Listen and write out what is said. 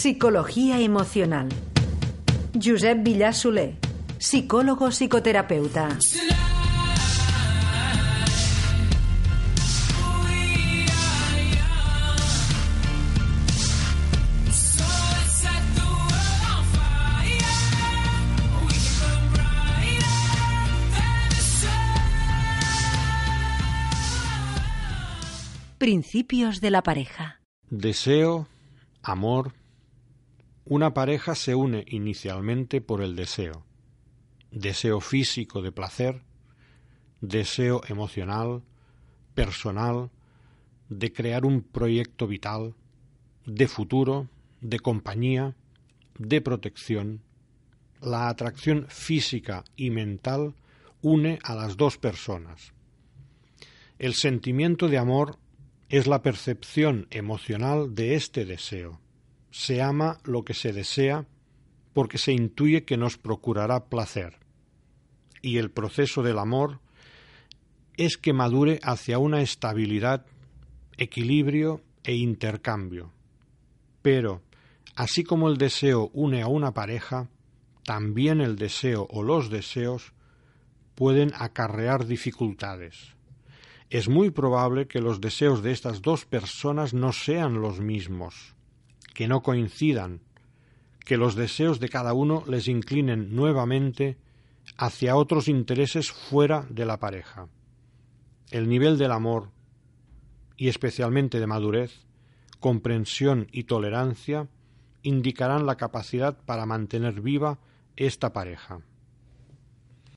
Psicología emocional. Josep Villar psicólogo psicoterapeuta. Principios de la pareja. Deseo, amor. Una pareja se une inicialmente por el deseo. Deseo físico de placer, deseo emocional, personal, de crear un proyecto vital, de futuro, de compañía, de protección. La atracción física y mental une a las dos personas. El sentimiento de amor es la percepción emocional de este deseo. Se ama lo que se desea porque se intuye que nos procurará placer. Y el proceso del amor es que madure hacia una estabilidad, equilibrio e intercambio. Pero, así como el deseo une a una pareja, también el deseo o los deseos pueden acarrear dificultades es muy probable que los deseos de estas dos personas no sean los mismos, que no coincidan, que los deseos de cada uno les inclinen nuevamente hacia otros intereses fuera de la pareja. El nivel del amor, y especialmente de madurez, comprensión y tolerancia, indicarán la capacidad para mantener viva esta pareja.